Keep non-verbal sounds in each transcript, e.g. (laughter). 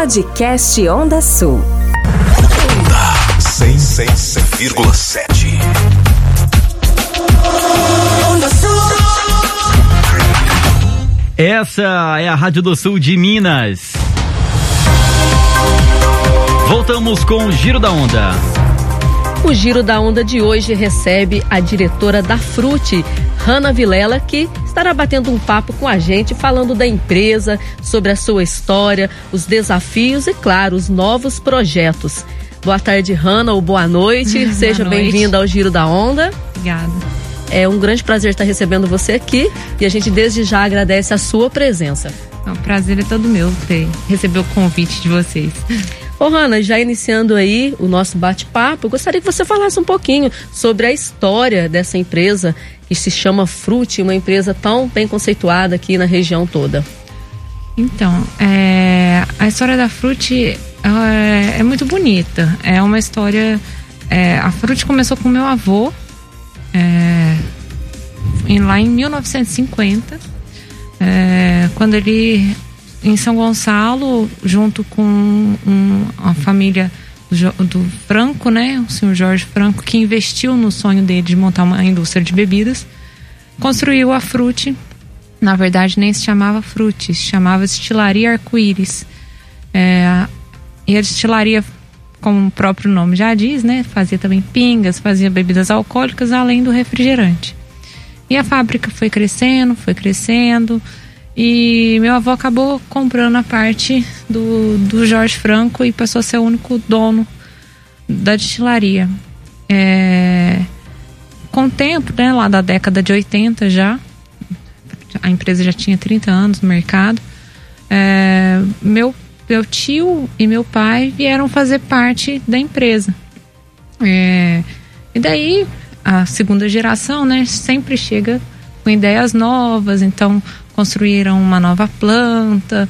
Podcast Onda Sul. Onda 106,7. Onda Sul. Essa é a Rádio do Sul de Minas. Voltamos com o Giro da Onda. O Giro da Onda de hoje recebe a diretora da Frute, Hanna Vilela, que estará batendo um papo com a gente, falando da empresa, sobre a sua história, os desafios e, claro, os novos projetos. Boa tarde, Hanna, ou boa noite. (laughs) Boa Seja bem-vinda ao Giro da Onda. Obrigada. É um grande prazer estar recebendo você aqui e a gente desde já agradece a sua presença. O prazer é todo meu ter receber o convite de vocês. Ô, Hanna, já iniciando aí o nosso bate-papo, gostaria que você falasse um pouquinho sobre a história dessa empresa que se chama Frute, uma empresa tão bem conceituada aqui na região toda. Então, é, a história da Frute é, é muito bonita. É uma história. é, a Frute começou com meu avô, é, lá em 1950, é, quando ele em São Gonçalo, junto com um- a família do, Franco, né, o senhor Jorge Franco, que investiu no sonho dele de montar uma indústria de bebidas, construiu a Frute. Na verdade, nem se chamava Frute, se chamava Destilaria Arco-Íris. É, e a destilaria, como o próprio nome já diz, né, fazia também pingas, fazia bebidas alcoólicas, além do refrigerante. E a fábrica foi crescendo, foi crescendo. E meu avô acabou comprando a parte do, do Jorge Franco e passou a ser o único dono da destilaria. É, com o tempo, né, lá da década de 80 já, a empresa já tinha 30 anos no mercado, é, meu, meu tio e meu pai vieram fazer parte da empresa. É, e daí, a segunda geração, né, sempre chega com ideias novas, então construíram uma nova planta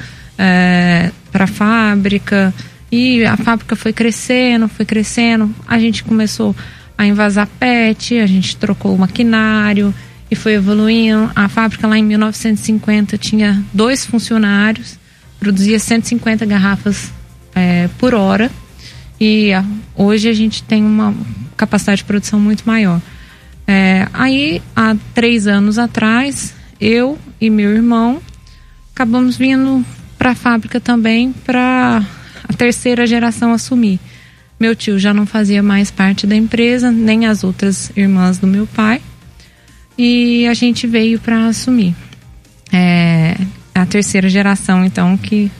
para a fábrica e a fábrica foi crescendo, foi crescendo. A gente começou a invasar PET, a gente trocou o maquinário e foi evoluindo. A fábrica lá em 1950 tinha dois funcionários, produzia 150 garrafas eh, por hora e ah, hoje a gente tem uma capacidade de produção muito maior. É, aí, há três anos atrás, eu e meu irmão acabamos vindo para a fábrica também para a terceira geração assumir. Meu tio já não fazia mais parte da empresa, nem as outras irmãs do meu pai, e a gente veio para assumir. É a terceira geração, então, que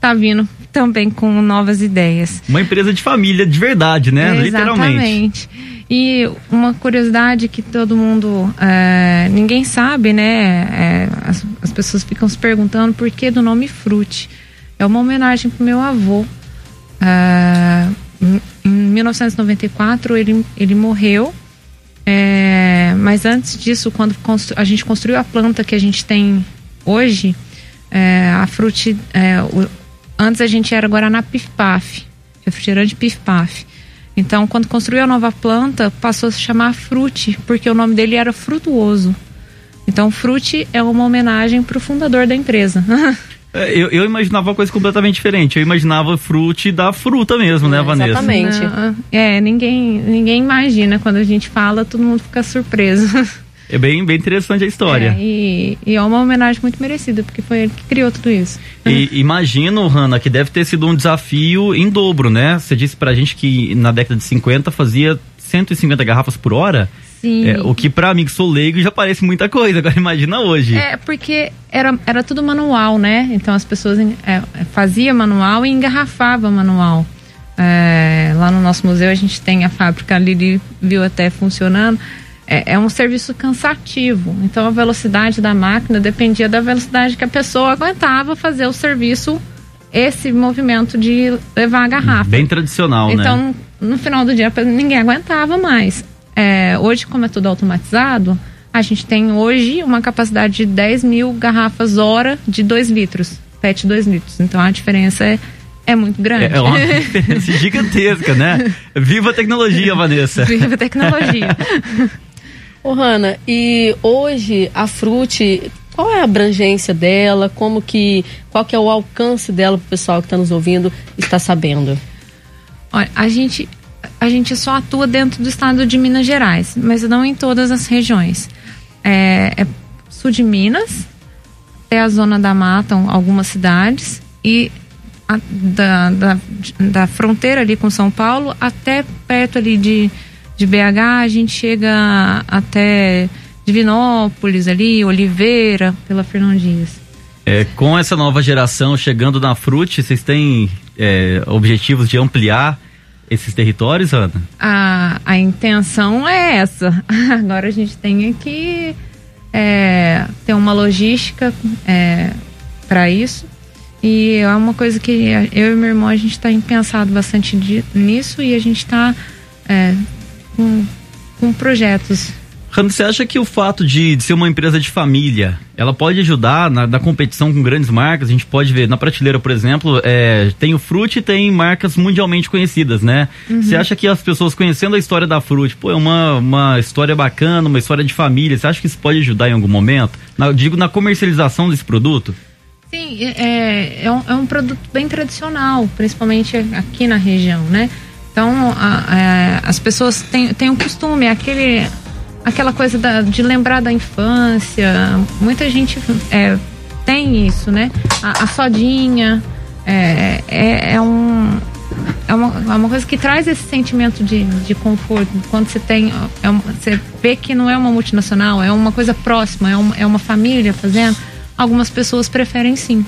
tá vindo também com novas ideias. Uma empresa de família de verdade, né? Literalmente. E uma curiosidade que todo mundo, é, ninguém sabe, né? É, as, as pessoas ficam se perguntando por que do nome Frute. É uma homenagem pro meu avô. É, em- em 1994 ele, ele morreu. É, mas antes disso, quando a gente construiu a planta que a gente tem hoje, é, a Frute, é, antes a gente era Guaraná Pif Paf, refrigerante Pif Paf. Então, quando construiu a nova planta, passou a se chamar Frute, porque o nome dele era Frutuoso. Então, Frute é uma homenagem para o fundador da empresa. (laughs) É, Eu, eu imaginava uma coisa completamente diferente. Eu imaginava frute da fruta mesmo, né, Vanessa? exatamente. Não, é, ninguém, ninguém imagina. Quando a gente fala, todo mundo fica surpreso. (laughs) É bem, bem interessante a história. É, e, e é uma homenagem muito merecida, porque foi ele que criou tudo isso. E imagino, Hanna, que deve ter sido um desafio em dobro, né? Você disse pra gente que na década de 50 fazia 150 garrafas por hora. Sim. É, o que pra mim que sou leigo já parece muita coisa. Agora imagina hoje. É, porque era, era tudo manual, né? Então as pessoas é, fazia manual e engarrafava manual. É, lá no nosso museu a gente tem a fábrica, a Lili viu até funcionando. É, é um serviço cansativo. Então a velocidade da máquina dependia da velocidade que a pessoa aguentava fazer o serviço, esse movimento de levar a garrafa. Bem tradicional, né? Então, no final do dia, ninguém aguentava mais. É, hoje, como é tudo automatizado, a gente tem hoje uma capacidade de 10 mil garrafas hora de 2 litros, PET 2 litros. Então, a diferença é, é muito grande. É uma (laughs) diferença gigantesca, né? Viva a tecnologia, Vanessa. Viva a tecnologia. (laughs) Ô, Hanna, e hoje a Frute, qual é a abrangência dela, como que, qual que é o alcance dela para o pessoal que está nos ouvindo está sabendo? Olha, a gente, a gente só atua dentro do estado de Minas Gerais, mas não em todas as regiões. É, é sul de Minas, até a zona da mata, algumas cidades, e a, da, da, da, fronteira ali com São Paulo até perto ali de, de BH, a gente chega até Divinópolis ali, Oliveira, pela Fernão Dias. É, com essa nova geração chegando na Frute, vocês têm é, objetivos de ampliar esses territórios, Ana? A, a intenção é essa. (laughs) Agora a gente tem que é, ter uma logística é, para isso e é uma coisa que eu e meu irmão a gente está pensado bastante nisso e a gente está é, com, com projetos Rando, você acha que o fato de, de, ser uma empresa de família, ela pode ajudar na, na, competição com grandes marcas? A gente pode ver na prateleira, por exemplo, é, tem o Fruit e tem marcas mundialmente conhecidas, né? Uhum. Você acha que as pessoas conhecendo a história da Fruit, pô, é uma, uma história bacana, uma história de família, você acha que isso pode ajudar em algum momento? Na, digo, na comercialização desse produto? Sim, é, é, um, é um produto bem tradicional, principalmente aqui na região, né? Então, a, a, é, as pessoas têm, têm um costume, aquele, aquela coisa da, de lembrar da infância. Muita gente é, tem isso, né? A, a sodinha é, é, é, um, é, uma, é uma coisa que traz esse sentimento de, de conforto. Quando você tem. É uma, você vê que não é uma multinacional, é uma coisa próxima, é uma, é uma família fazendo algumas pessoas preferem sim.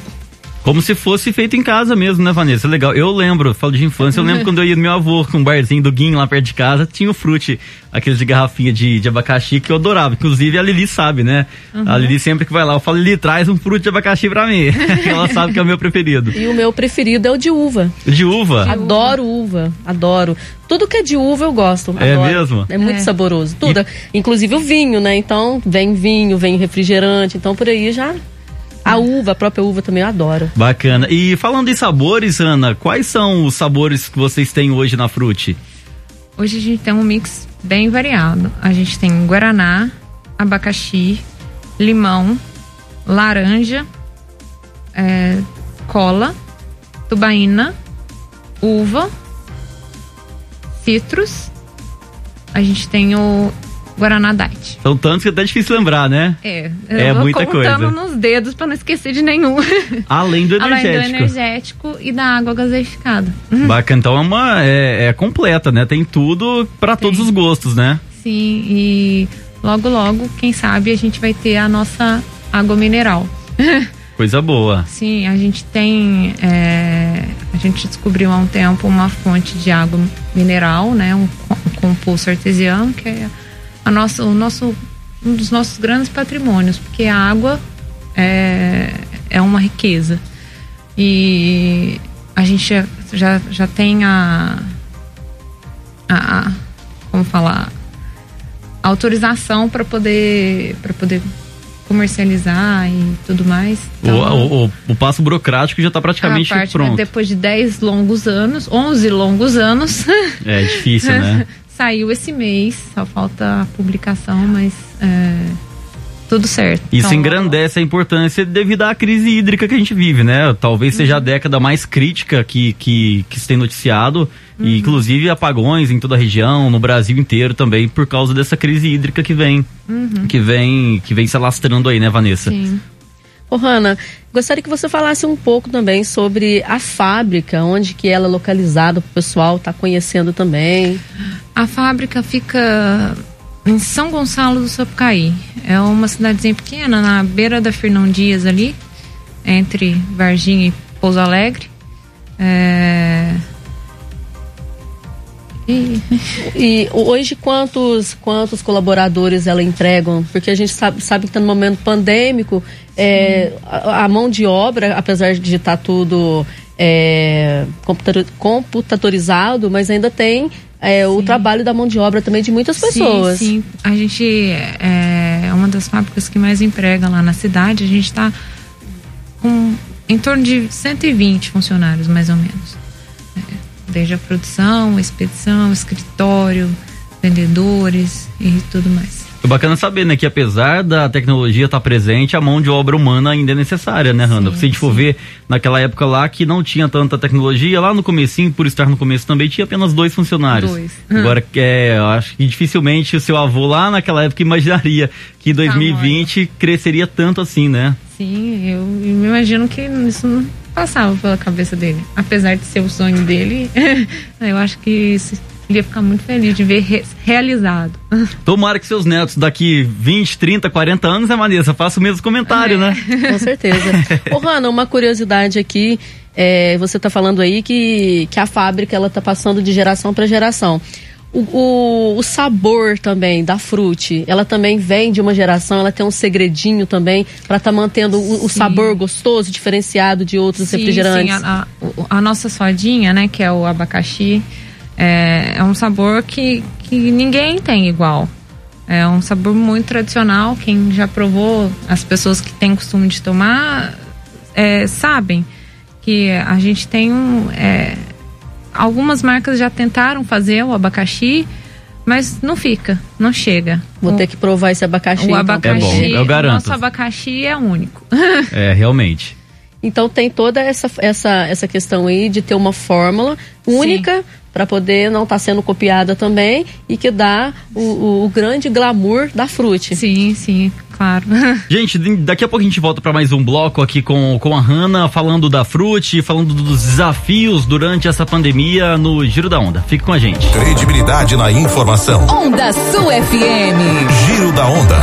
Como se fosse feito em casa mesmo, né, Vanessa? Legal. Eu lembro, falo de infância, eu lembro (laughs) quando eu ia no meu avô com um barzinho do Guinho lá perto de casa, tinha o frute, aqueles de garrafinha de, de abacaxi que eu adorava. Inclusive a Lili sabe, né? Uhum. A Lili sempre que vai lá, eu falo, Lili, traz um frute de abacaxi pra mim. (laughs) Ela sabe que é o meu preferido. E o meu preferido é o de uva. De uva? Adoro uva, adoro. Tudo que é de uva eu gosto. É mesmo? É muito é. saboroso. Tudo. E... Inclusive o vinho, né? Então, vem vinho, vem refrigerante. Então, por aí já a uva, a própria uva também eu adoro. Bacana. E falando em sabores, Ana, quais são os sabores que vocês têm hoje na Frute? Hoje a gente tem um mix bem variado. A gente tem guaraná, abacaxi, limão, laranja, é, cola, tubaína, uva, citros. A gente tem o Guaraná Diet. São tantos que é até difícil lembrar, né? É, é muita coisa. nos dedos para não esquecer de nenhum. (laughs) Além do energético. Além do energético e da água gaseificada. Bacana, então é uma é, é completa, né? Tem tudo para todos os gostos, né? Sim, e logo logo, quem sabe a gente vai ter a nossa água mineral. (laughs) Coisa boa. Sim, a gente tem. É, a gente descobriu há um tempo uma fonte de água mineral, né? Um, um compulso artesiano, que é a nossa, o nosso, um dos nossos grandes patrimônios, porque a água é, é uma riqueza. E a gente já, já tem a, a, a como falar, a autorização para poder, poder comercializar e tudo mais. Então, o, o, o, passo burocrático já está praticamente parte, né, pronto. Depois de 10 longos anos, 11 longos anos. É difícil, (laughs) né? Saiu esse mês, só falta a publicação, mas é, tudo certo. Isso então, engrandece a importância devido à crise hídrica que a gente vive, né? Talvez seja a uhum. década mais crítica que, que, que se tem noticiado, uhum. e inclusive apagões em toda a região, no Brasil inteiro também, por causa dessa crise hídrica que vem, uhum. que vem, que vem se alastrando aí, né, Vanessa? Sim. Ô, Hanna, gostaria que você falasse um pouco também sobre a fábrica, onde que ela é localizada, para o pessoal estar tá conhecendo também. A fábrica fica em São Gonçalo do Sapucaí. É uma cidadezinha pequena, na beira da Fernão Dias ali, entre Varginha e Pouso Alegre. É... E... e... hoje quantos quantos colaboradores ela entregam? Porque a gente sabe, sabe que está no momento pandêmico, é, a, a, mão de obra, apesar de estar tá tudo é, computadorizado, mas ainda tem é, o trabalho da mão de obra também de muitas pessoas. Sim, sim. A gente é, é uma das fábricas que mais emprega lá na cidade. A gente está com em torno de 120 funcionários, mais ou menos. Desde a produção, expedição, escritório, vendedores e tudo mais. É bacana saber, né, que apesar da tecnologia estar tá presente, a mão de obra humana ainda é necessária, né, Randa? Sim, Se a gente sim. for ver naquela época lá que não tinha tanta tecnologia, lá no comecinho, por estar no começo também, tinha apenas dois funcionários. Dois. Agora, é, eu acho que dificilmente o seu avô lá naquela época imaginaria que em 2020 tá cresceria tanto assim, né? Sim, eu, eu imagino que isso não passava pela cabeça dele. Apesar de ser o sonho dele, (laughs) eu acho que isso ele ia ficar muito feliz de ver re realizado. (laughs) Tomara que seus netos daqui 20, 30, 40 anos, né, Vanessa? Faça o mesmo comentário, é. né? (laughs) Com certeza. Ô, Rana, uma curiosidade aqui. É, você está falando aí que, que a fábrica ela está passando de geração para geração. O, o, o, sabor também da frute, ela também vem de uma geração, ela tem um segredinho também para estar tá mantendo o, o, sabor gostoso, diferenciado de outros sim, refrigerantes. Sim, a, a, a, nossa sodinha, né, que é o abacaxi, é, é um sabor que, que ninguém tem igual. É um sabor muito tradicional. Quem já provou, as pessoas que têm costume de tomar, é, sabem que a gente tem um. É, algumas marcas já tentaram fazer o abacaxi, mas não fica, não chega. Vou o, ter que provar esse abacaxi. O então. abacaxi, é bom, eu garanto. O nosso abacaxi é único. (laughs) é, realmente. Então tem toda essa, essa, essa questão aí de ter uma fórmula única para poder não estar tá sendo copiada também e que dá o, o, o, grande glamour da frute. Sim, sim, claro. (laughs) Gente, daqui a pouco a gente volta para mais um bloco aqui com, com a Hanna, falando da frute, falando dos desafios durante essa pandemia no Giro da Onda. Fique com a gente. Credibilidade na informação. Onda Sul FM. Giro da Onda.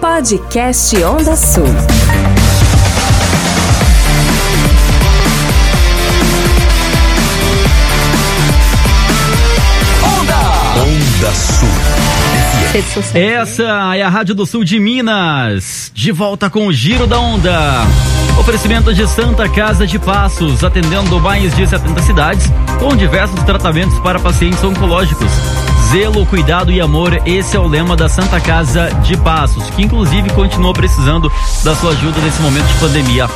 Podcast Onda Sul. Essa é a Rádio do Sul de Minas. De volta com o Giro da Onda. Oferecimento de Santa Casa de Passos, atendendo mais de 70 cidades, com diversos tratamentos para pacientes oncológicos. Zelo, cuidado e amor, esse é o lema da Santa Casa de Passos, que inclusive continua precisando da sua ajuda nesse momento de pandemia.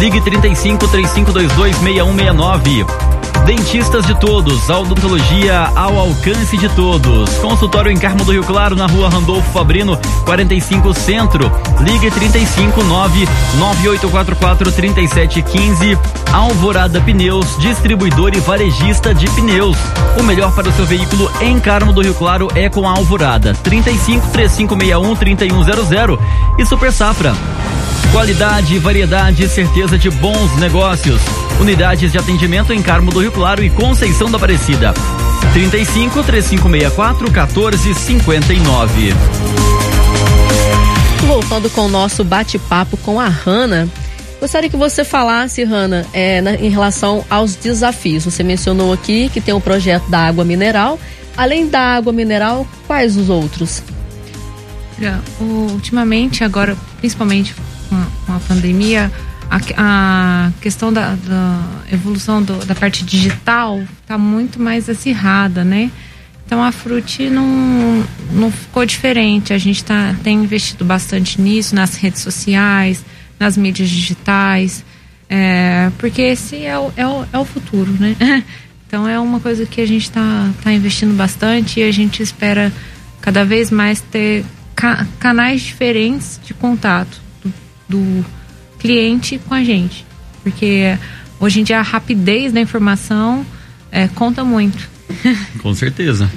Ligue 35 3522 6169. Dentistas de todos, odontologia ao alcance de todos. Consultório em Carmo do Rio Claro, na rua Randolfo Fabrino, 45 Centro. Ligue 359 9844 3715. Alvorada Pneus, distribuidor e varejista de pneus. O melhor para o seu veículo em Carmo do Rio Claro é com a Alvorada. 35 3561 3100 e Super Safra. Qualidade, variedade e certeza de bons negócios. Unidades de atendimento em Carmo do Rio Claro e Conceição da Aparecida. 35 3564 1459. Voltando com o nosso bate-papo com a Hanna. Gostaria que você falasse, Hanna, é, na, em relação aos desafios. Você mencionou aqui que tem o projeto da água mineral. Além da água mineral, quais os outros? ultimamente, agora, principalmente com a, pandemia, a, a, questão da, da evolução do, da parte digital está muito mais acirrada, né? Então a Fruit não, não ficou diferente. A gente tá, tem investido bastante nisso, nas redes sociais, nas mídias digitais, é, porque esse é o, é, o, é o futuro, né? (laughs) Então é uma coisa que a gente está tá investindo bastante e a gente espera cada vez mais ter ca canais diferentes de contato do cliente com a gente. Porque hoje em dia a rapidez da informação é, conta muito. (laughs) Com certeza.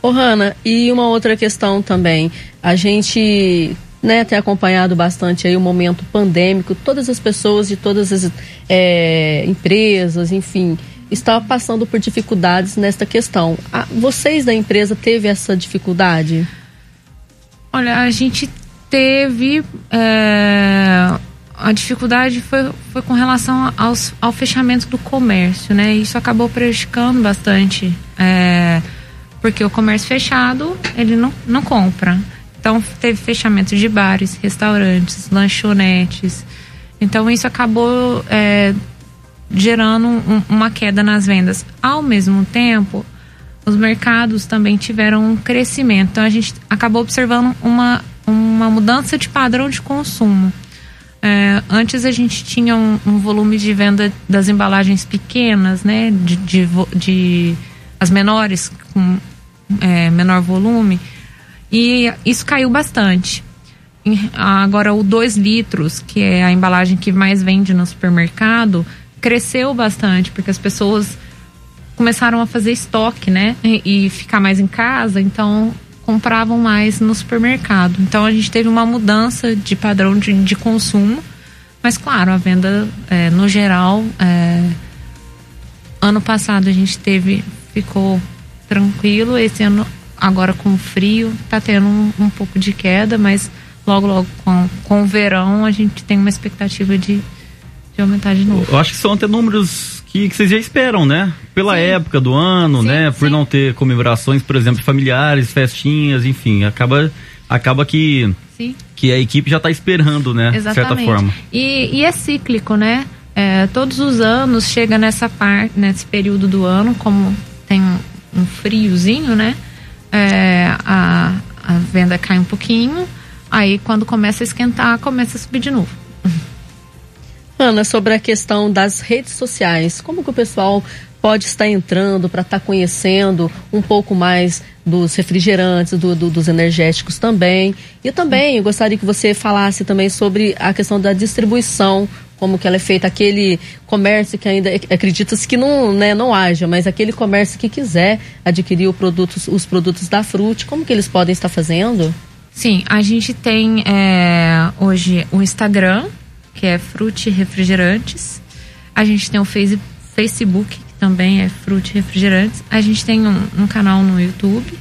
Ô, Hanna, e uma outra questão também. A gente né, tem acompanhado bastante aí o momento pandêmico, todas as pessoas de todas as é, empresas, enfim, estão passando por dificuldades nesta questão. Vocês da empresa teve essa dificuldade? Olha, a gente teve. É, a dificuldade foi, foi com relação aos, ao fechamento do comércio, né? Isso acabou prejudicando bastante. É, porque o comércio fechado, ele não, não compra. Então, teve fechamento de bares, restaurantes, lanchonetes. Então, isso acabou é, gerando um, uma queda nas vendas. Ao mesmo tempo, os mercados também tiveram um crescimento. Então, a gente acabou observando uma uma mudança de padrão de consumo. É, antes a gente tinha um, um, volume de venda das embalagens pequenas, né, de, de, de as menores com é, menor volume, E isso caiu bastante. Agora, o 2 litros, que é a embalagem que mais vende no supermercado, cresceu bastante, porque as pessoas começaram a fazer estoque, né? E, e ficar mais em casa, então compravam mais no supermercado. Então a gente teve uma mudança de padrão de, de consumo, mas claro, a venda é, no geral. É, ano passado a gente teve, ficou tranquilo, esse ano agora com frio tá tendo um, um pouco de queda, mas logo, logo com, com o verão a gente tem uma expectativa de, de aumentar de novo. Eu acho que são até números que, que vocês já esperam, né? Pela sim. época do ano, sim, né? Por sim. não ter comemorações, por exemplo, familiares, festinhas, enfim, acaba, acaba que, que a equipe já está esperando, né? Exatamente. De certa forma. E, e é cíclico, né? É, todos os anos chega nessa parte, nesse período do ano, como tem um, um friozinho, né? É, a, a venda cai um pouquinho Aí, quando começa a esquentar, começa a subir de novo. Ana, sobre a questão das redes sociais, como que o pessoal pode estar entrando para estar tá conhecendo um pouco mais dos refrigerantes, do, do, dos energéticos também. E também eu gostaria que você falasse também sobre a questão da distribuição, como que ela é feita, aquele comércio que ainda acredita-se que não, né, não haja, mas aquele comércio que quiser adquirir os produtos da Frute, como que eles podem estar fazendo? Sim, a gente tem é, hoje o Instagram, que é Frute Refrigerantes. A gente tem o face, Facebook, que também é Frute Refrigerantes. A gente tem um, um, canal no YouTube.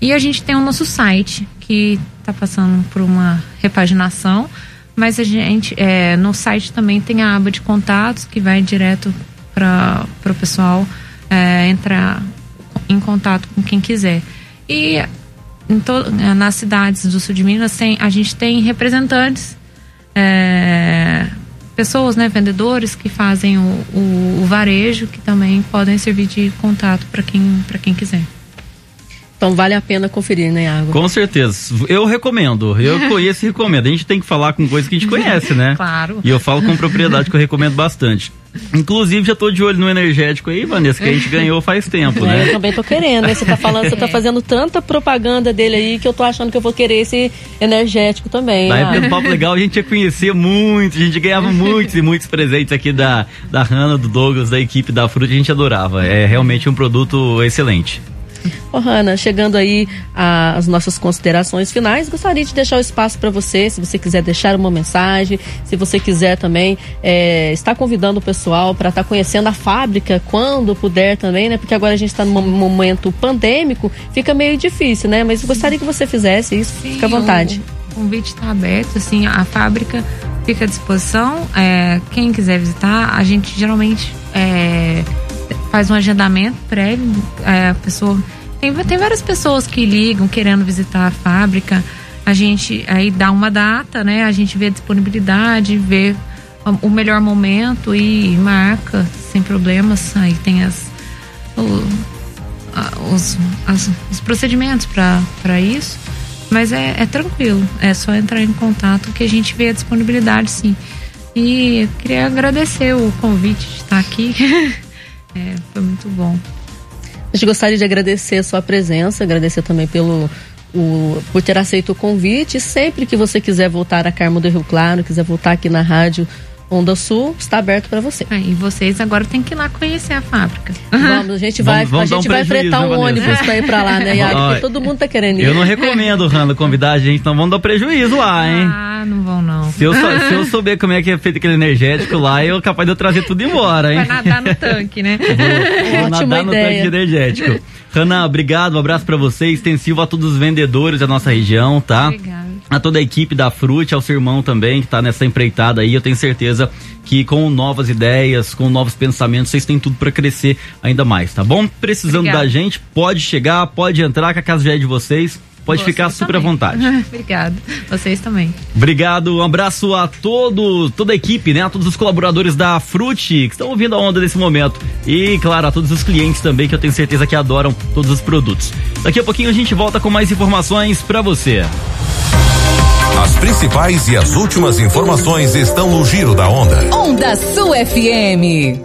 E a gente tem o nosso site, que está passando por uma repaginação. Mas a gente, é, no site também tem a aba de contatos, que vai direto para o pessoal é, entrar em contato com quem quiser. E to, nas cidades do sul de Minas tem, a gente tem representantes, é, pessoas, né, vendedores que fazem o, o, o, varejo, que também podem servir de contato para quem, quem quiser. Então vale a pena conferir, né, Água? Com certeza. Eu recomendo. Eu (laughs) conheço e recomendo. A gente tem que falar com coisas que a gente conhece, né? Claro. E eu falo com propriedade que eu recomendo bastante. Inclusive, já tô de olho no energético aí, Vanessa, que a gente ganhou faz tempo, né? É, eu também tô querendo, né? Você tá falando, você tá (laughs) fazendo tanta propaganda dele aí que eu tô achando que eu vou querer esse energético também. Na época do Papo Legal, a gente ia conhecer muito, a gente ganhava muitos e muitos presentes aqui da, da Hanna, do Douglas, da equipe da Fruta, a gente adorava. É realmente um produto excelente. Ô, Hanna, chegando aí às nossas considerações finais, gostaria de deixar o espaço para você, se você quiser deixar uma mensagem, se você quiser também é, estar convidando o pessoal para estar tá conhecendo a fábrica quando puder também, né? Porque agora a gente está num momento pandêmico, fica meio difícil, né? Mas gostaria que você fizesse isso, Sim, fica à vontade. O convite está aberto, assim, a fábrica fica à disposição. É, quem quiser visitar, a gente geralmente é, faz um agendamento prévio, é, a pessoa tem, tem várias pessoas que ligam querendo visitar a fábrica. A gente aí dá uma data, né? A gente vê a disponibilidade, vê o melhor momento e marca sem problemas. Aí tem as, o, a, os, as, os procedimentos para isso. Mas é, é tranquilo, é só entrar em contato que a gente vê a disponibilidade sim. E queria agradecer o convite de estar aqui. (laughs) foi muito bom. A gente gostaria de agradecer a sua presença, agradecer também pelo o, por ter aceito o convite. Sempre que você quiser voltar a Carmo do Rio Claro, quiser voltar aqui na rádio Onda Sul está aberto para você. Ah, e vocês agora têm que ir lá conhecer a fábrica. Vamos, a gente vai, vamos, a gente um vai fretar um né, ônibus para ir para lá, né, (laughs) Iago? Porque todo mundo tá querendo ir. Eu não recomendo, Rando, convidar a gente, então vamos dar prejuízo lá, hein? Ah, não vão não. Se eu, (laughs) se eu souber como é que é feito aquele energético lá, eu capaz de eu trazer tudo embora, hein? Vai nadar no tanque, né? Vou, vou (laughs) nadar no tanque de energético. Rana, obrigado, um abraço para você, extensivo a todos os vendedores da nossa região, tá? Obrigado. A toda a equipe da Frute, ao seu irmão também, que tá nessa empreitada aí, eu tenho certeza que com novas ideias, com novos pensamentos, vocês têm tudo para crescer ainda mais, tá bom? Precisando Obrigada. da gente, pode chegar, pode entrar, que a casa já é de vocês. Pode Vocês ficar super também. à vontade. (laughs) Obrigado. Vocês também. Obrigado. Um abraço a todo, toda a equipe, né? A todos os colaboradores da Frute que estão ouvindo a onda nesse momento. E, claro, a todos os clientes também, que eu tenho certeza que adoram todos os produtos. Daqui a pouquinho a gente volta com mais informações para você. As principais e as últimas informações estão no Giro da Onda. Onda Sul FM.